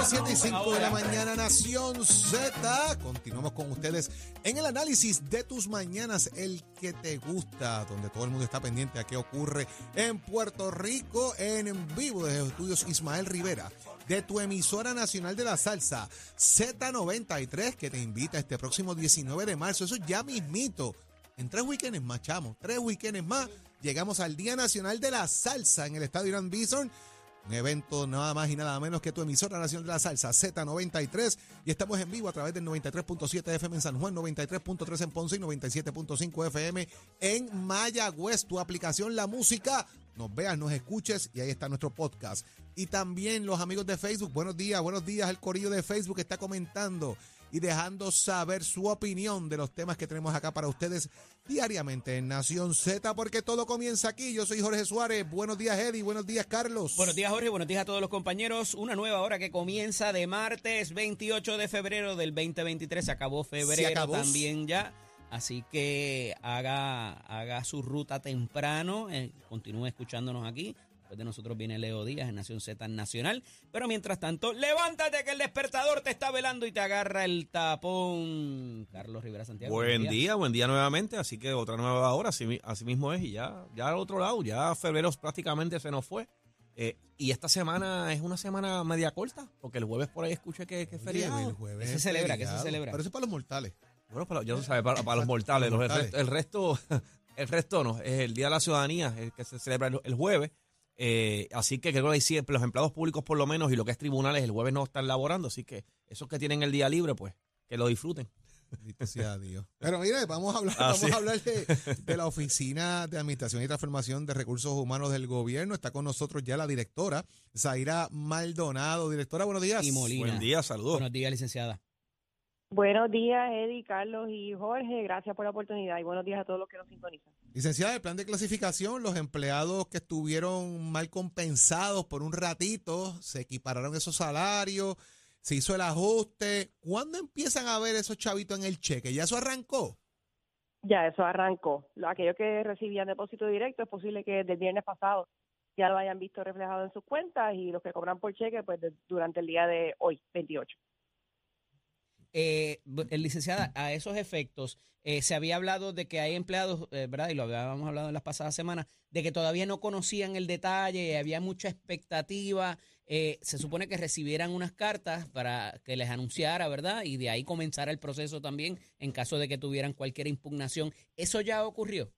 Rico, 7 y 5 de la mañana, Nación Z. Continuamos con ustedes en el análisis de tus mañanas, el que te gusta, donde todo el mundo está pendiente a qué ocurre en Puerto Rico, en vivo desde los estudios Ismael Rivera, de tu emisora nacional de la salsa, Z93, que te invita este próximo 19 de marzo. Eso ya mismito. En tres weekends más, chamo, tres weekends más, llegamos al Día Nacional de la Salsa en el Estadio Irán Bison. Un evento nada más y nada menos que tu emisora nacional de la salsa Z93 y estamos en vivo a través del 93.7 FM en San Juan, 93.3 en Ponce y 97.5 FM en Mayagüez. Tu aplicación La Música, nos veas, nos escuches y ahí está nuestro podcast. Y también los amigos de Facebook, buenos días, buenos días, el corillo de Facebook está comentando y dejando saber su opinión de los temas que tenemos acá para ustedes diariamente en Nación Z, porque todo comienza aquí. Yo soy Jorge Suárez. Buenos días, Eddie. Buenos días, Carlos. Buenos días, Jorge. Buenos días a todos los compañeros. Una nueva hora que comienza de martes 28 de febrero del 2023. Se acabó febrero Se acabó. también ya. Así que haga, haga su ruta temprano. eh, continúe escuchándonos aquí. Después de nosotros viene Leo Díaz en Nación Z Nacional. Pero mientras tanto, levántate que el despertador te está velando y te agarra el tapón. Carlos Rivera Santiago. Buen día, buen día nuevamente, así que otra nueva hora, así, mi- así mismo es, y ya, ya al otro lado, ya febrero prácticamente se nos fue. Eh, y esta semana es una semana media corta, porque el jueves por ahí escuché que, que es Oye, feriado. el jueves ¿Qué se celebra? ¿Qué se celebra? Pero eso es para los mortales. Bueno, para, ya se sabe, para, para los mortales, Los los- mortales. El, resto, el resto, el resto no, es el Día de la Ciudadanía, el que se celebra el, el jueves. Eh, así que creo que ahí siempre los empleados públicos por lo menos y lo que es tribunales el jueves no están laborando, así que esos que tienen el día libre, pues que lo disfruten. Bendito sea Dios. Pero mire, vamos a hablar, Ah, vamos sí. a hablar de, de la Oficina de Administración y Transformación de Recursos Humanos del Gobierno. Está con nosotros ya la directora, Zaira Maldonado. Directora, buenos días. Y Molina. Buen día, saludos. Buenos días, licenciada. Buenos días, Eddie, Carlos y Jorge. Gracias por la oportunidad y buenos días a todos los que nos sintonizan. Licenciada, el plan de clasificación, los empleados que estuvieron mal compensados por un ratito, se equipararon esos salarios, se hizo el ajuste. ¿Cuándo empiezan a ver esos chavitos en el cheque? ¿Ya eso arrancó? Ya eso arrancó. Lo- Aquellos que recibían depósito directo es posible que desde el viernes pasado ya lo hayan visto reflejado en sus cuentas y los que cobran por cheque pues de- durante el día de hoy, 28. Eh, eh, licenciada, a esos efectos, eh, se había hablado de que hay empleados, eh, ¿verdad? Y lo habíamos hablado en las pasadas semanas, de que todavía no conocían el detalle, había mucha expectativa. eh, se supone que recibieran unas cartas para que les anunciara, ¿verdad? Y de ahí comenzara el proceso también en caso de que tuvieran cualquier impugnación. ¿Eso ya ocurrió?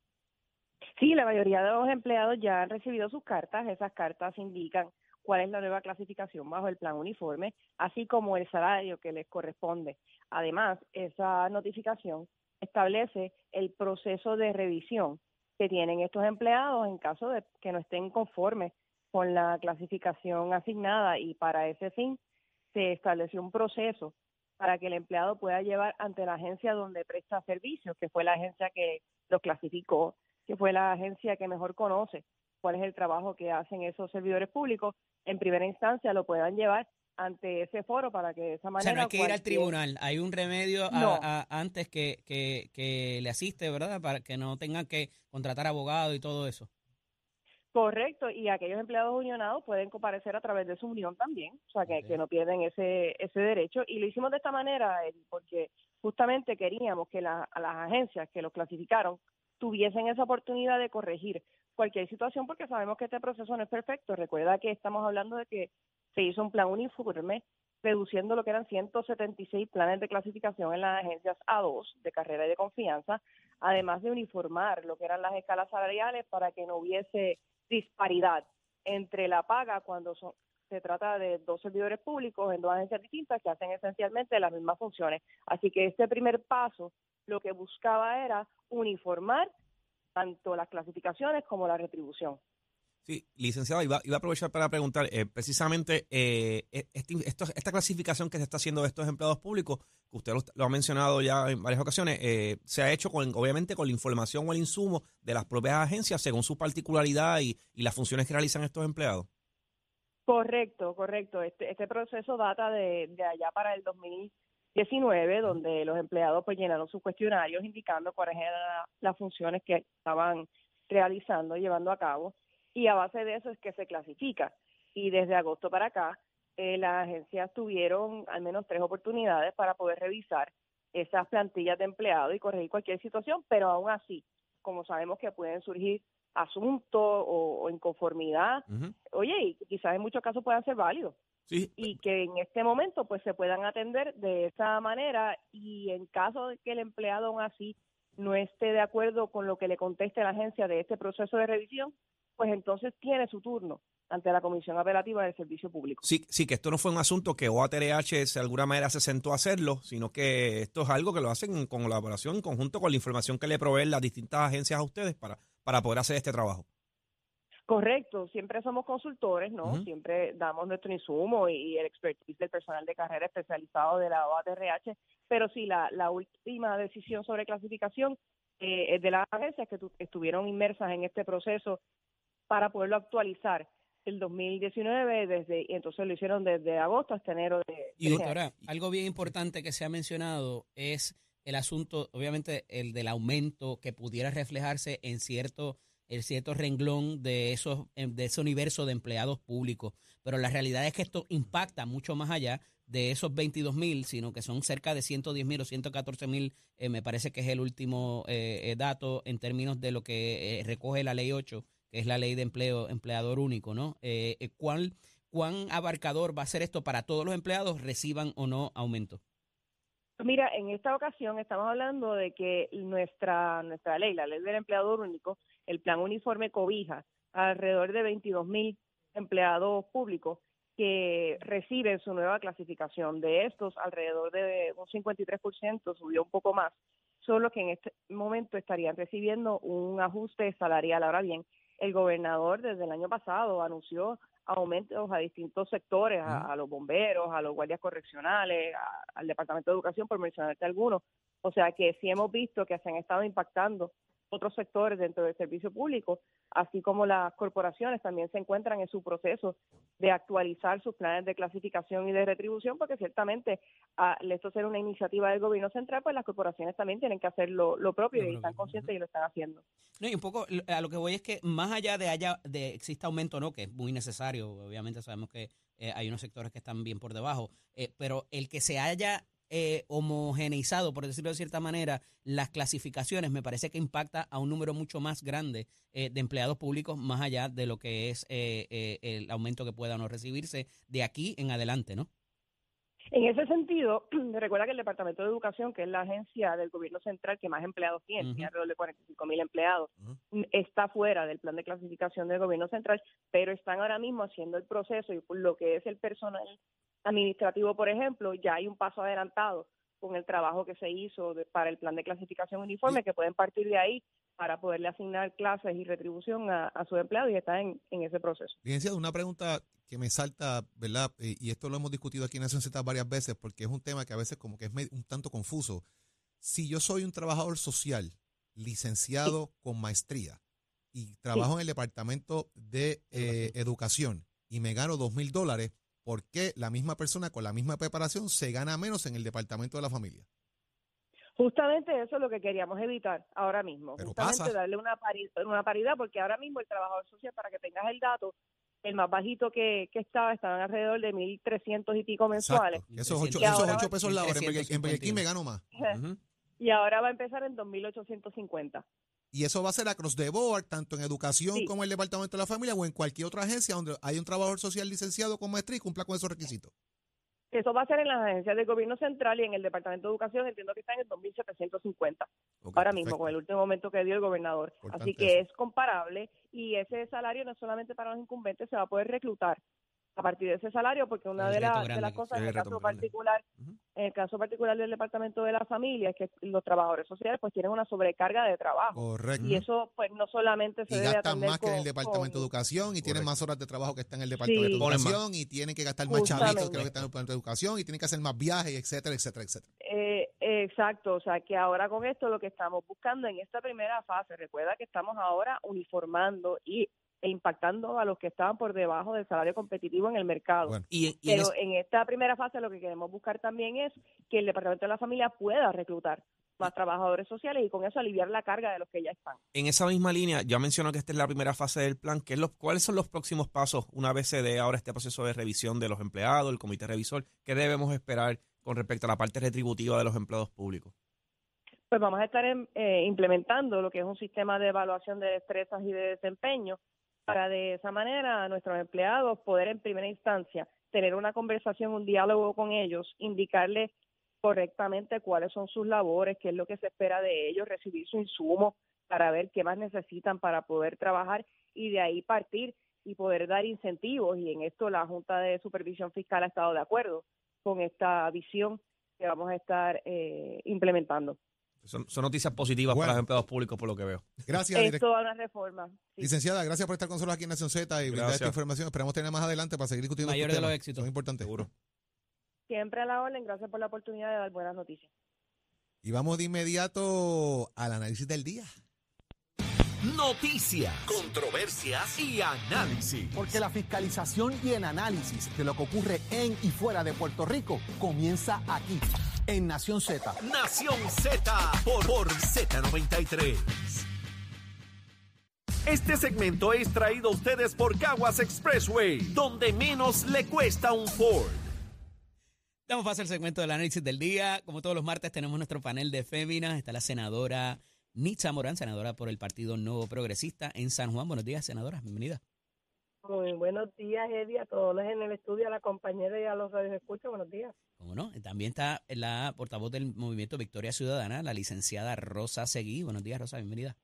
Sí, la mayoría de los empleados ya han recibido sus cartas. Esas cartas indican cuál es la nueva clasificación bajo el plan uniforme, así como el salario que les corresponde. Además, esa notificación establece el proceso de revisión que tienen estos empleados en caso de que no estén conformes con la clasificación asignada y para ese fin se estableció un proceso para que el empleado pueda llevar ante la agencia donde presta servicios, que fue la agencia que lo clasificó, que fue la agencia que mejor conoce cuál es el trabajo que hacen esos servidores públicos, en primera instancia lo puedan llevar ante ese foro para que de esa O manera... sea, no hay que ir al tribunal, hay un remedio a- No. a- antes que, que, que le asiste, ¿verdad? Para que no tengan que contratar abogado y todo eso. Correcto, y aquellos empleados unionados pueden comparecer a través de su unión también, o sea, que, no pierden ese, ese derecho. Y lo hicimos de esta manera, porque justamente queríamos que la- a las agencias que los clasificaron tuviesen esa oportunidad de corregir cualquier situación, porque sabemos que este proceso no es perfecto. Recuerda que estamos hablando de que se hizo un plan uniforme reduciendo lo que eran 176 planes de clasificación en las agencias A2 de carrera y de confianza, además de uniformar lo que eran las escalas salariales para que no hubiese disparidad entre la paga cuando son- se trata de dos servidores públicos en dos agencias distintas que hacen esencialmente las mismas funciones. Así que este primer paso lo que buscaba era uniformar tanto las clasificaciones como la retribución. Sí, licenciado, iba, iba a aprovechar para preguntar, eh, precisamente, eh, este- esto- esta clasificación que se está haciendo de estos empleados públicos, que usted lo, lo ha mencionado ya en varias ocasiones, eh, se ha hecho con, obviamente con la información o el insumo de las propias agencias según su particularidad y, y las funciones que realizan estos empleados. Correcto, correcto. Este, este proceso data de, de allá para el 2019, donde los empleados pues llenaron sus cuestionarios indicando cuáles eran la- las funciones que estaban realizando, llevando a cabo, y a base de eso es que se clasifica. Y desde agosto para acá, eh, las agencias tuvieron al menos tres oportunidades para poder revisar esas plantillas de empleados y corregir cualquier situación, pero aún así, como sabemos que pueden surgir asuntos o, o inconformidad, oye, y quizás en muchos casos puedan ser válidos Sí, y que en este momento pues se puedan atender de esa manera y en caso de que el empleado aún así no esté de acuerdo con lo que le conteste la agencia de este proceso de revisión, pues entonces tiene su turno ante la Comisión Apelativa del Servicio Público. Sí, sí, que esto no fue un asunto que OATRH de alguna manera se sentó a hacerlo, sino que esto es algo que lo hacen en colaboración, en conjunto con la información que le proveen las distintas agencias a ustedes para, para poder hacer este trabajo. Correcto, siempre somos consultores, ¿no? Siempre damos nuestro insumo y, el expertise del personal de carrera especializado de la OATRH, pero sí, la, la última decisión sobre clasificación eh, de las agencias que tu- estuvieron inmersas en este proceso para poderlo actualizar el 2019, desde, y entonces lo hicieron desde agosto hasta enero de, Y este año. doctora, algo bien importante que se ha mencionado es el asunto, obviamente, el del aumento que pudiera reflejarse en cierto, en cierto renglón de esos, em, de ese universo de empleados públicos. Pero la realidad es que esto impacta mucho más allá de esos 22 mil, sino que son cerca de 110 mil o 114 mil, eh, me parece que es el último eh, eh, dato en términos de lo que eh, recoge la ley 8, que es la ley de empleo, empleador único, ¿no? ¿cuál, ¿Cuán abarcador va a ser esto para todos los empleados, reciban o no aumento? Mira, en esta ocasión estamos hablando de que nuestra nuestra ley, la ley del empleador único, el plan uniforme cobija alrededor de 22 mil empleados públicos que reciben su nueva clasificación. De estos, alrededor de un 53%, subió un poco más, son los que en este momento estarían recibiendo un ajuste salarial. Ahora bien, el gobernador desde el año pasado anunció aumentos a distintos sectores, a, a los bomberos, a los guardias correccionales, a- al Departamento de Educación, por mencionarte algunos. O sea que sí hemos visto que se han estado impactando otros sectores dentro del servicio público, así como las corporaciones también se encuentran en su proceso de actualizar sus planes de clasificación y de retribución, porque ciertamente al esto ser una iniciativa del gobierno central, pues las corporaciones también tienen que hacer lo, lo propio y están conscientes y lo están haciendo. No, y un poco a lo que voy es que más allá de haya de exista aumento o no, que es muy necesario, obviamente sabemos que eh, hay unos sectores que están bien por debajo, eh, pero el que se haya eh, homogeneizado, por decirlo de cierta manera, las clasificaciones me parece que impacta a un número mucho más grande eh, de empleados públicos, más allá de lo que es eh, eh, el aumento que pueda o no recibirse de aquí en adelante, ¿no? En ese sentido, recuerda que el Departamento de Educación, que es la agencia del gobierno central que más empleados tiene, tiene alrededor de 45 mil empleados, está fuera del plan de clasificación del gobierno central, pero están ahora mismo haciendo el proceso y por lo que es el personal administrativo, por ejemplo, ya hay un paso adelantado con el trabajo que se hizo de- para el plan de clasificación uniforme, que pueden partir de ahí para poderle asignar clases y retribución a, a sus empleados y están en, en ese proceso. Licenciado, una pregunta que me salta, ¿verdad? Eh, Y esto lo hemos discutido aquí en Nación Z varias veces porque es un tema que a veces como que es un tanto confuso. Si yo soy un trabajador social licenciado con maestría y trabajo en el departamento de eh, educación y me gano dos mil dólares, ¿por qué la misma persona con la misma preparación se gana menos en el departamento de la familia? Justamente eso es lo que queríamos evitar ahora mismo. Pero Justamente pasa. darle una, pari- una paridad, porque ahora mismo el trabajador social, para que tengas el dato, el más bajito que, que estaba, estaban alrededor de 1.300 y pico mensuales. Exacto. Esos ocho, Y esos ahora ocho pesos la hora, en Burger- en Burger King 1351. me gano más. Y ahora va a empezar en 2.850. Y eso va a ser across the board, tanto en educación Sí. como en el departamento de la familia o en cualquier otra agencia donde hay un trabajador social licenciado con maestría y cumpla con esos requisitos. Eso va a ser en las agencias del gobierno central y en el Departamento de Educación entiendo que están en 2.750 Ok, ahora mismo con el último momento que dio el gobernador. Importante Así que eso. es comparable y ese salario no es solamente para los incumbentes, se va a poder reclutar a partir de ese salario, porque una de, la- las que- cosas en el caso particular, en el caso particular del Departamento de la Familia, es que los trabajadores sociales pues tienen una sobrecarga de trabajo. Correcto. Y eso pues no solamente se Y debe gastan atender más que en el con- Departamento de Educación y tienen más horas de trabajo que están en el Departamento de. Educación y tienen que gastar más chavitos Justamente. creo que están en el Departamento de Educación y tienen que hacer más viajes, etcétera, etcétera, etcétera. Eh, exacto, o sea que ahora con esto lo que estamos buscando en esta primera fase, recuerda que estamos ahora uniformando y e impactando a los que estaban por debajo del salario competitivo en el mercado. Bueno. Y, en- y en Pero es- en esta primera fase lo que queremos buscar también es que el Departamento de la Familia pueda reclutar más trabajadores sociales y con eso aliviar la carga de los que ya están. en esa misma línea, ya mencionó que esta es la primera fase del plan. ¿Qué es lo- ¿Cuáles son los próximos pasos una vez se dé ahora este proceso de revisión de los empleados, el comité revisor? ¿Qué debemos esperar con respecto a la parte retributiva de los empleados públicos? Pues vamos a estar eh, implementando lo que es un sistema de evaluación de destrezas y de desempeño para de esa manera a nuestros empleados poder en primera instancia tener una conversación, un diálogo con ellos, indicarles correctamente cuáles son sus labores, qué es lo que se espera de ellos, recibir su insumo para ver qué más necesitan para poder trabajar y de ahí partir y poder dar incentivos. Y en esto la Junta de Supervisión Fiscal ha estado de acuerdo con esta visión que vamos a estar eh, implementando. Son, son noticias positivas Bueno. para los empleados públicos, por lo que veo. Gracias, Es toda una reforma. sí. licenciada. Gracias por estar con nosotros aquí en Nación Z y brindar esta información. Esperamos tener más adelante para seguir discutiendo Mayor de los éxitos. Son importantes. Seguro. Siempre a la orden. Gracias por la oportunidad de dar buenas noticias. Y vamos de inmediato al análisis del día. Noticias, controversias y análisis. Porque la fiscalización y el análisis de lo que ocurre en y fuera de Puerto Rico comienza aquí, en Nación Z. Nación Z por, por Z93. Este segmento es traído a ustedes por Caguas Expressway, donde menos le cuesta un Ford. Damos paso al segmento del análisis del día. Como todos los martes tenemos nuestro panel de féminas. Está la senadora Nitza Morán, senadora por el Partido Nuevo Progresista en San Juan. Buenos días, senadora. Bienvenida. Muy buenos días, Eddie, a todos los en el estudio, a la compañera y a los que escuchan. Buenos días. Como no, también está la portavoz del Movimiento Victoria Ciudadana, la licenciada Rosa Seguí. Buenos días, Rosa. Bienvenida.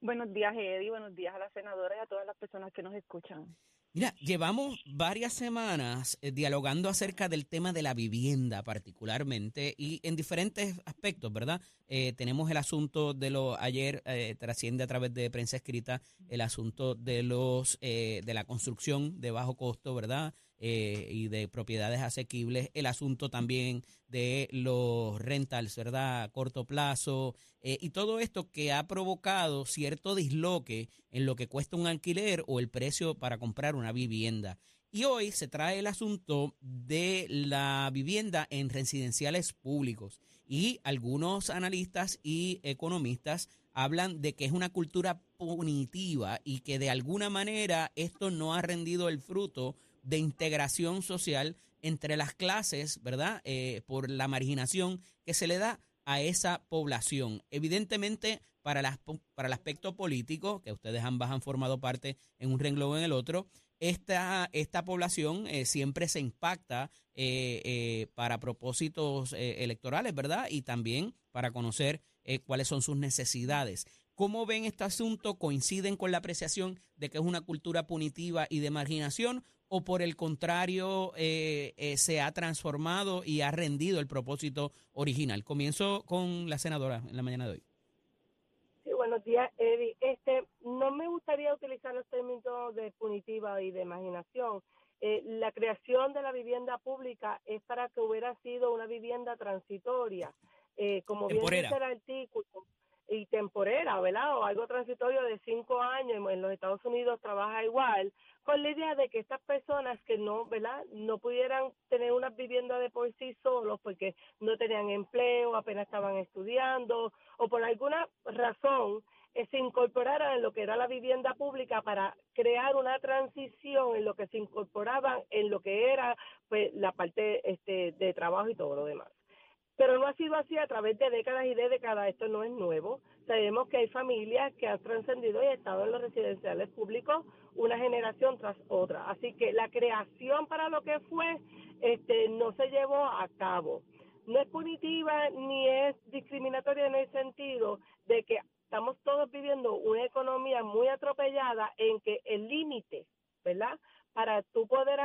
Buenos días, Eddie. Buenos días a la senadora y a todas las personas que nos escuchan. Mira, llevamos varias semanas eh, dialogando acerca del tema de la vivienda particularmente y en diferentes aspectos, ¿verdad? Eh, tenemos el asunto de lo ayer eh, trasciende a través de prensa escrita el asunto de los eh, de la construcción de bajo costo, ¿verdad? Eh, y de propiedades asequibles, el asunto también de los rentals, ¿verdad? A corto plazo, eh, y todo esto que ha provocado cierto disloque en lo que cuesta un alquiler o el precio para comprar una vivienda. Y hoy se trae el asunto de la vivienda en residenciales públicos. Y algunos analistas y economistas hablan de que es una cultura punitiva y que de alguna manera esto no ha rendido el fruto de integración social entre las clases, ¿verdad? Eh, por la marginación que se le da a esa población. Evidentemente, para, las, para el aspecto político, que ustedes ambas han formado parte en un renglón o en el otro, esta, esta población eh, siempre se impacta eh, para propósitos electorales, ¿verdad? Y también para conocer cuáles son sus necesidades. ¿Cómo ven este asunto? ¿Coinciden con la apreciación de que es una cultura punitiva y de marginación? ¿O por el contrario eh, eh, se ha transformado y ha rendido el propósito original? Comienzo con la senadora en la mañana de hoy. Sí, buenos días, Eddie. Este, no me gustaría utilizar los términos de punitiva y de imaginación. Eh, la creación de la vivienda pública es para que hubiera sido una vivienda transitoria, eh, como bien Temporera. dice el artículo, y temporera, ¿verdad? O algo transitorio de cinco años, en los Estados Unidos trabaja igual, con la idea de que estas personas que no, ¿verdad? No pudieran tener una vivienda de por sí solos porque no tenían empleo, apenas estaban estudiando o por alguna razón eh, se incorporaran en lo que era la vivienda pública para crear una transición en lo que se incorporaban en lo que era pues la parte este de trabajo y todo lo demás. Pero no ha sido así a través de décadas y de décadas, esto no es nuevo. Sabemos que hay familias que han trascendido y estado en los residenciales públicos una generación tras otra. Así que la creación para lo que fue este no se llevó a cabo. No es punitiva ni es discriminatoria en el sentido de que estamos todos viviendo una economía muy atropellada en que el límite, ¿verdad? Para tú poder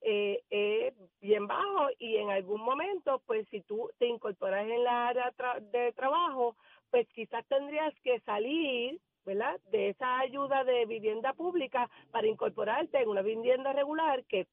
eh, es bien bajo y en algún momento, pues si tú te incorporas en la área de trabajo, pues quizás tendrías que salir, ¿verdad?, de esa ayuda de vivienda pública para incorporarte en una vivienda regular que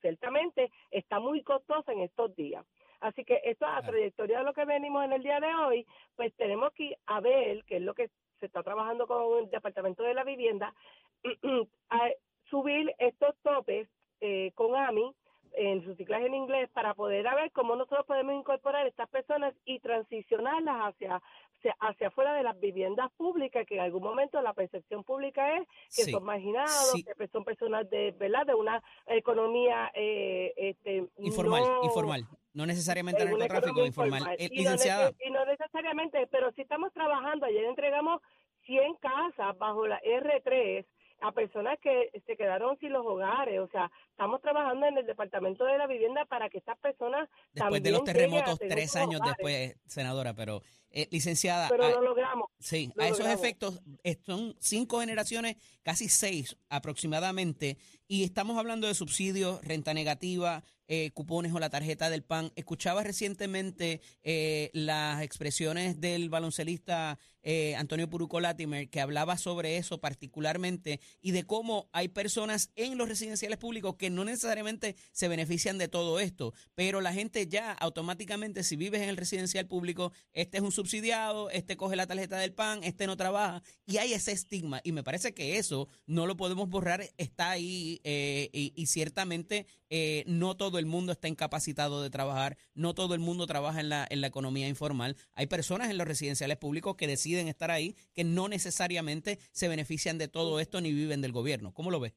ciertamente está muy costosa en estos días. Así que esto a trayectoria de lo que venimos en el día de hoy, pues tenemos que ir a ver qué es lo que se está trabajando con el Departamento de la Vivienda, a subir estos topes eh, con AMI en su ciclaje en inglés para poder a ver cómo nosotros podemos incorporar estas personas y transicionarlas hacia hacia, afuera de las viviendas públicas que en algún momento la percepción pública es que Sí. son marginados Sí. que son personas de verdad de una economía eh, este Informal, no- informal. No necesariamente narcotráfico, informal. informal. Eh, Y no licenciada, y no necesariamente, pero si estamos trabajando, ayer entregamos 100 casas bajo la R3 a personas que se quedaron sin los hogares, o sea, estamos trabajando en el Departamento de la Vivienda para que estas personas después de los terremotos, tres años hogares. después, senadora, pero eh, licenciada, Pero ah, lo logramos. Sí, Lo a esos logramos. efectos eh, son cinco generaciones, casi seis aproximadamente, y estamos hablando de subsidios, renta negativa, eh, cupones o la tarjeta del PAN. Escuchaba recientemente eh, las expresiones del baloncelista Antonio Puruco Latimer, que hablaba sobre eso particularmente y de cómo hay personas en los residenciales públicos que no necesariamente se benefician de todo esto, pero la gente ya automáticamente, si vives en el residencial público, este es un subsidiado, este coge la tarjeta del PAN, este no trabaja, y hay ese estigma, y me parece que eso no lo podemos borrar, está ahí, eh, y, ciertamente eh, no todo el mundo está incapacitado de trabajar, no todo el mundo trabaja en la, en la economía informal, hay personas en los residenciales públicos que deciden estar ahí, que no necesariamente se benefician de todo esto ni viven del gobierno. ¿Cómo lo ves?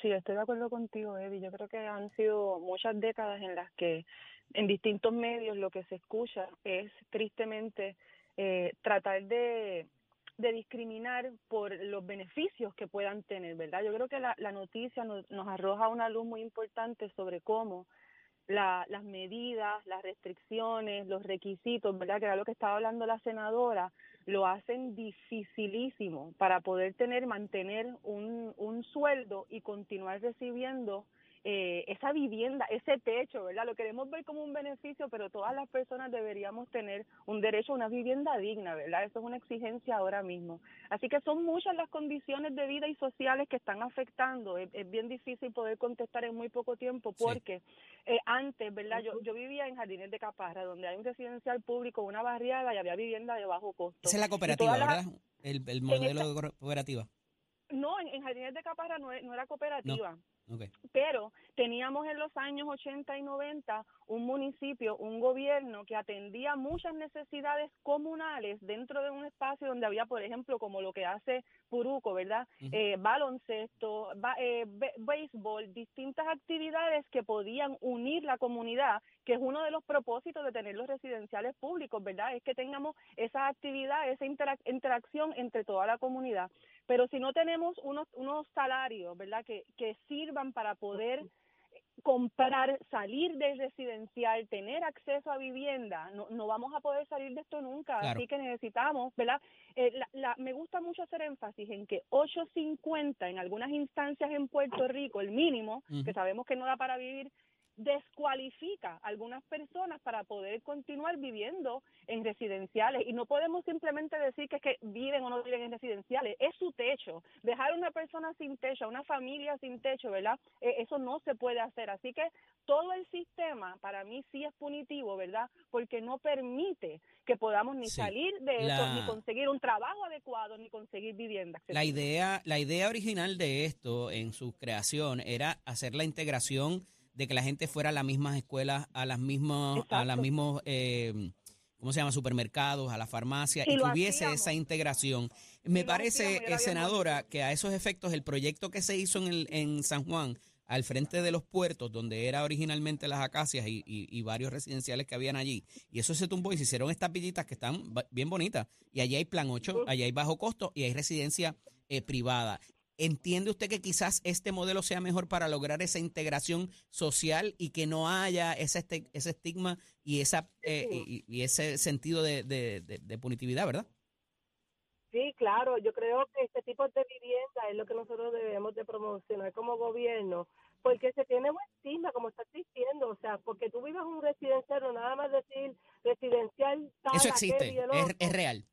Sí, estoy de acuerdo contigo, Eddie. Yo creo que han sido muchas décadas en las que en distintos medios lo que se escucha es tristemente eh, tratar de, de discriminar por los beneficios que puedan tener, ¿verdad? Yo creo que la, la noticia nos, nos arroja una luz muy importante sobre cómo la, las medidas, las restricciones, los requisitos, ¿verdad? Que era lo que estaba hablando la senadora, lo hacen dificilísimo para poder tener, mantener un, un sueldo y continuar recibiendo eh, esa vivienda, ese techo, ¿verdad? Lo queremos ver como un beneficio, pero todas las personas deberíamos tener un derecho a una vivienda digna, ¿verdad? Eso es una exigencia ahora mismo. Así que son muchas las condiciones de vida y sociales que están afectando. Es, es bien difícil poder contestar en muy poco tiempo Sí. porque eh, antes, ¿verdad? Yo, yo vivía en Jardines de Caparra, donde hay un residencial público, una barriada y había vivienda de bajo costo. Esa es la cooperativa, las- ¿verdad? El, el modelo esta- de cooperativa. No, en, en Jardines de Caparra no, no era cooperativa Pero teníamos en los años 80 y 90 un municipio, un gobierno que atendía muchas necesidades comunales dentro de un espacio donde había, por ejemplo, como lo que hace Puruco, ¿verdad? Eh, baloncesto, ba- eh, béisbol, distintas actividades que podían unir la comunidad, que es uno de los propósitos de tener los residenciales públicos, ¿verdad? Es que tengamos esa actividad, esa interac- interacción entre toda la comunidad. Pero si no tenemos unos, unos salarios, ¿verdad? Que, que sirvan para poder comprar, salir del residencial, tener acceso a vivienda, no, no vamos a poder salir de esto nunca. Claro. Así que necesitamos, ¿verdad? Eh, la, la- me gusta mucho hacer énfasis en que 8.50 en algunas instancias en Puerto Rico, el mínimo, que sabemos que no da para vivir, descualifica a algunas personas para poder continuar viviendo en residenciales y no podemos simplemente decir que es que viven o no viven en residenciales, es su techo. Dejar a una persona sin techo, a una familia sin techo, ¿verdad? Eh, eso no se puede hacer. Así que todo el sistema para mí sí es punitivo, ¿verdad? Porque no permite que podamos ni Sí. salir de eso, ni conseguir un trabajo adecuado, ni conseguir vivienda. La idea, la idea original de esto en su creación era hacer la integración de que la gente fuera a las mismas escuelas, a las mismas, a las mismos, eh, ¿cómo se llama? Supermercados, a la farmacia, y que hubiese hacíamos. esa integración. Me parece, hacíamos eh, senadora, que a esos efectos el proyecto que se hizo en, el- en San Juan, al frente de los puertos, donde era originalmente las acacias y, y- y varios residenciales que habían allí, y eso se tumbó y se hicieron estas villitas que están bien bonitas, y allí hay plan 8, allí hay bajo costo y hay residencia eh, privada. ¿Entiende usted que quizás este modelo sea mejor para lograr esa integración social y que no haya ese, este- ese estigma y, esa, eh, y, y ese sentido de, de- de- de punitividad, verdad? Sí, claro, yo creo que este tipo de vivienda es lo que nosotros debemos de promocionar como gobierno porque se tiene buen estigma, como estás diciendo, o sea, porque tú vives un residencial, no nada más decir residencial tal, Eso existe, es real.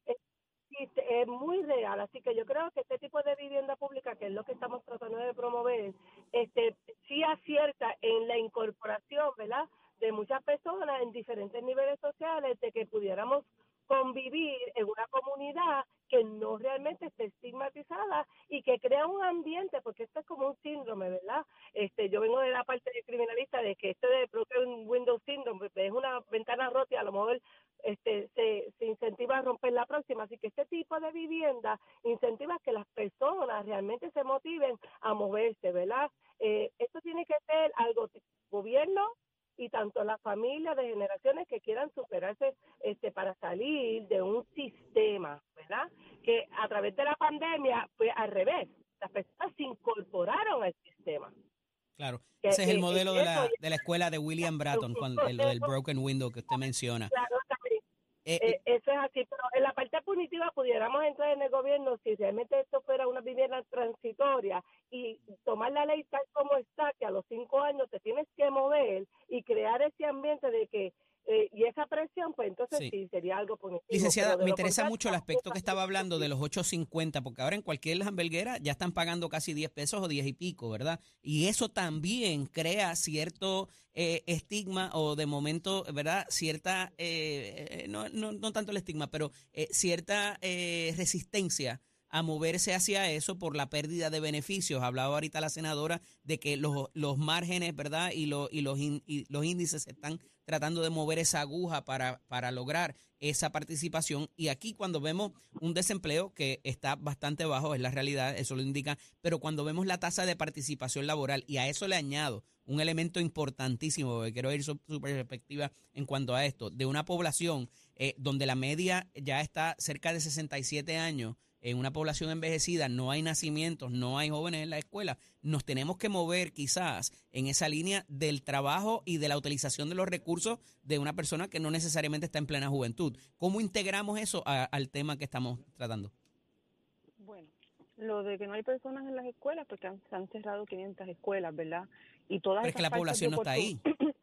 Es muy real, así que yo creo que este tipo de vivienda pública, que es lo que estamos tratando de promover, este sí acierta en la incorporación, ¿verdad?, de muchas personas en diferentes niveles sociales, de que pudiéramos convivir en una comunidad que no realmente esté estigmatizada y que crea un ambiente, porque esto es como un síndrome, ¿verdad? Este, yo vengo de la parte de criminalista de que este de Broken Window Syndrome es una ventana rota y a lo mejor este, se, se incentiva a romper la próxima. Así que este tipo de vivienda incentiva que las personas realmente se motiven a moverse, ¿verdad? Eh, esto tiene que ser algo de gobierno y tanto las familias de generaciones que quieran superarse este para salir de un sistema, ¿verdad? Que a través de la pandemia fue al revés. Las personas se incorporaron al sistema. Claro. Ese es el modelo de la, de la escuela de William Bratton, cuando, el del broken window que usted menciona. Claro. Eh, Eh, eso es así, pero en la parte punitiva pudiéramos entrar en el gobierno si realmente esto fuera una vivienda transitoria y tomar la ley tal como está, que a los cinco años te tienes que mover y crear ese ambiente de que, eh, y esa presión, pues entonces Sí. sí, sería algo punitivo. Licenciada, me interesa contrario, mucho el aspecto que estaba hablando de los 8.50, porque ahora en cualquier hamburguera ya están pagando casi 10 pesos o 10 y pico, ¿verdad? Y eso también crea cierto eh, estigma o de momento, ¿verdad? Cierta, eh, eh, no, no, no tanto el estigma, pero eh, cierta eh, resistencia a moverse hacia eso por la pérdida de beneficios. Hablaba ahorita la senadora de que los, los márgenes, ¿verdad? Y, los y, los in- y los índices están tratando de mover esa aguja para, para lograr esa participación. Y aquí cuando vemos un desempleo que está bastante bajo, es la realidad, eso lo indica, pero cuando vemos la tasa de participación laboral, y a eso le añado un elemento importantísimo, quiero ir su, su perspectiva en cuanto a esto, de una población eh, donde la media ya está cerca de 67 años, en una población envejecida, no hay nacimientos, no hay jóvenes en la escuela, nos tenemos que mover quizás en esa línea del trabajo y de la utilización de los recursos de una persona que no necesariamente está en plena juventud. ¿Cómo integramos eso a- al tema que estamos tratando? Bueno, lo de que no hay personas en las escuelas, porque han, se han cerrado 500 escuelas, ¿verdad? Y todas Pero es que la población no está ahí.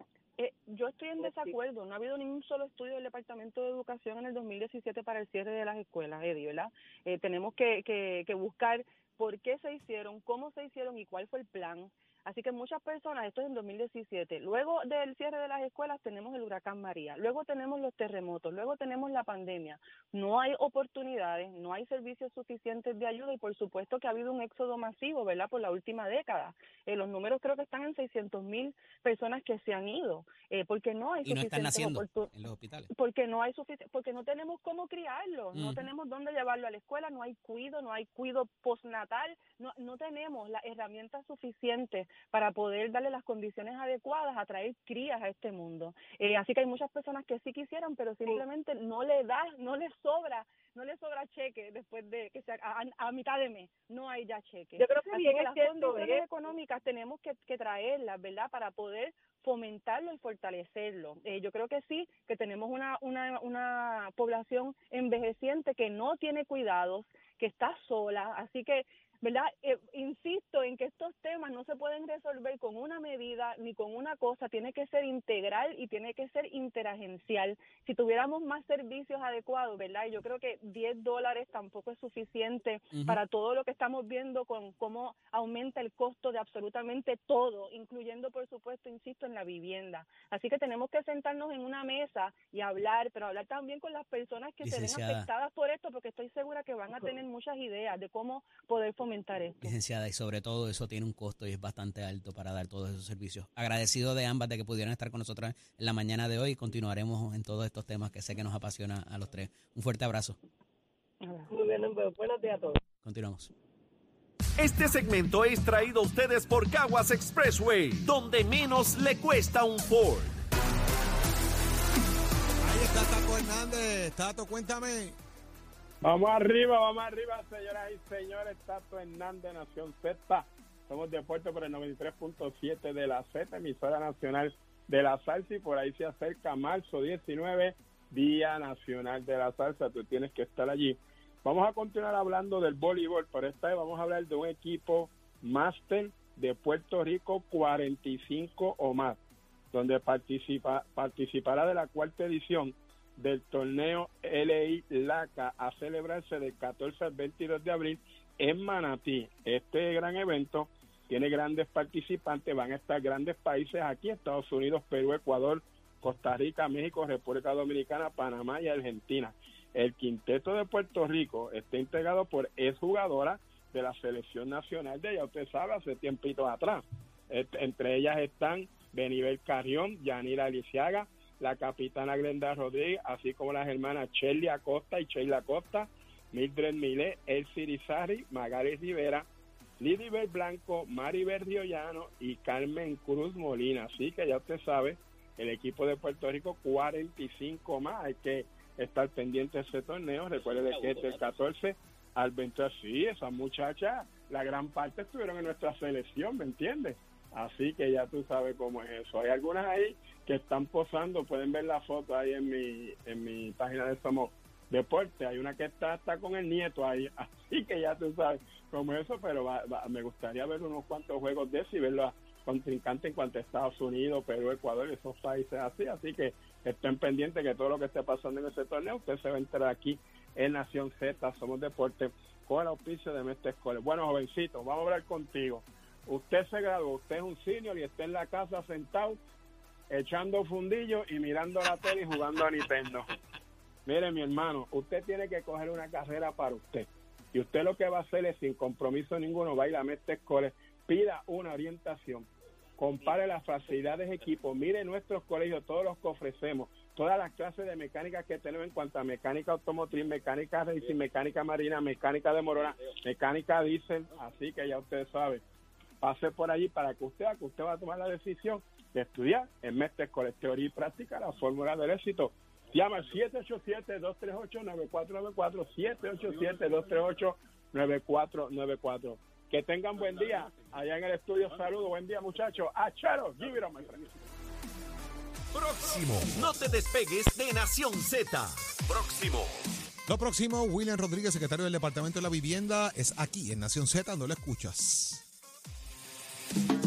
yo estoy en desacuerdo. No ha habido ningún solo estudio del Departamento de Educación en el 2017 para el cierre de las escuelas, Eddie, ¿verdad? Eh, tenemos que, que, que buscar por qué se hicieron, cómo se hicieron y cuál fue el plan. Así que muchas personas, esto es en 2017, luego del cierre de las escuelas tenemos el huracán María, luego tenemos los terremotos, luego tenemos la pandemia. No hay oportunidades, no hay servicios suficientes de ayuda y por supuesto que ha habido un éxodo masivo, ¿verdad? Por la última década. Eh, los números creo que están en 600 mil personas que se han ido, eh, porque no hay Y no están naciendo en los hospitales. porque no hay sufici- porque no tenemos cómo criarlo, no Ujú. tenemos dónde llevarlo a la escuela, no hay cuido, no hay cuido postnatal, no, no tenemos las herramientas suficientes para poder darle las condiciones adecuadas a traer crías a este mundo. Eh, así que hay muchas personas que sí quisieran, pero simplemente no le da, no le sobra, no le sobra cheque después de que sea a, a mitad de mes, no hay ya cheque. Yo creo que Así bien es las condiciones económicas tenemos que, que traerlas, ¿verdad? Para poder fomentarlo y fortalecerlo. Eh, yo creo que sí, que tenemos una, una, una población envejeciente que no tiene cuidados, que está sola, así que, ¿verdad? Eh, insisto en que estos temas no se pueden resolver con una medida ni con una cosa, tiene que ser integral y tiene que ser interagencial. Si tuviéramos más servicios adecuados, ¿verdad? Y yo creo que 10 dólares tampoco es suficiente para todo lo que estamos viendo con cómo aumenta el costo de absolutamente todo, incluyendo, por supuesto, insisto, en la vivienda. Así que tenemos que sentarnos en una mesa y hablar, pero hablar también con las personas que se ven afectadas por esto, porque estoy segura que van a tener muchas ideas de cómo poder fomentar esto. Licenciada, y sobre todo eso tiene un costo y es bastante alto para dar todos esos servicios. Agradecido de ambas de que pudieran estar con nosotras en la mañana de hoy y continuaremos en todos estos temas que sé que nos apasiona a los tres. Un fuerte abrazo. Muy bien, buenos días a todos. Continuamos. Este segmento es traído a ustedes por Caguas Expressway, donde menos le cuesta un Ford. Ahí está Tato Hernández. Tato, cuéntame. Vamos arriba, vamos arriba, señoras y señores. Tato Hernández, Nación Z. Somos deporte por el 93.7 de la Z, emisora nacional de la salsa. Y por ahí se acerca marzo 19, Día Nacional de la Salsa. Tú tienes que estar allí. Vamos a continuar hablando del voleibol, pero esta vez vamos a hablar de un equipo máster de Puerto Rico 45 o más, donde participa, participará de la cuarta edición del torneo LI LACA a celebrarse del 14 al 22 de abril en Manatí. Este gran evento tiene grandes participantes, van a estar grandes países aquí, Estados Unidos, Perú, Ecuador, Costa Rica, México, República Dominicana, Panamá y Argentina. El quinteto de Puerto Rico está integrado por exjugadoras de la selección nacional de ella, usted sabe, hace tiempito atrás. entre ellas están Benibel Carrión, Yanira Aliciaga, la capitana Glenda Rodríguez, así como las hermanas Shelly Acosta y Sheila Acosta, Mildred Milé, El Cirizarri, Magali Rivera, Lidibel Blanco, Maribel Riollano y Carmen Cruz Molina. Así que ya usted sabe, el equipo de Puerto Rico 45 más. Hay que estar pendiente de ese torneo. Recuerde que es del 14 al 20. Sí, esas muchachas, la gran parte estuvieron en nuestra selección, ¿me entiendes? Así que ya tú sabes cómo es eso. Hay algunas ahí que están posando, pueden ver la foto ahí en mi, en mi página de Somos Deporte. Hay una que está, está con el nieto ahí, así que ya tú sabes cómo es eso, pero me gustaría ver unos cuantos juegos de eso y verlo contrincante en cuanto a Estados Unidos, Perú, Ecuador, esos países así. Así que estén pendientes que todo lo que esté pasando en ese torneo, usted se va a enterar aquí en Nación Z, Somos Deporte, con el auspicio de Mestre Escuela. Bueno, jovencito, vamos a hablar contigo. Usted se graduó, usted es un senior y está en la casa sentado, echando fundillo y mirando la tele y jugando a Nintendo. Mire, mi hermano, usted tiene que coger una carrera para usted. Y usted lo que va a hacer es, sin compromiso ninguno, va a ir a pida una orientación, compare las facilidades de equipo, mire nuestros colegios, todos los que ofrecemos, todas las clases de mecánica que tenemos en cuanto a mecánica automotriz, mecánica racing, mecánica marina, mecánica de morona, mecánica diésel, así que ya usted sabe, pase por allí para que usted, que usted va a tomar la decisión de estudiar en Mestre Escolar Teoría y Práctica, la fórmula del éxito. Llama al 787-238-9494, 787-238-9494. Que tengan buen día allá en el estudio. Saludos, buen día muchachos. A Charo, give it my Próximo. No te despegues de Nación Z. Próximo. Lo próximo, William Rodríguez, secretario del Departamento de la Vivienda, es aquí en Nación Z, no lo escuchas. Bye.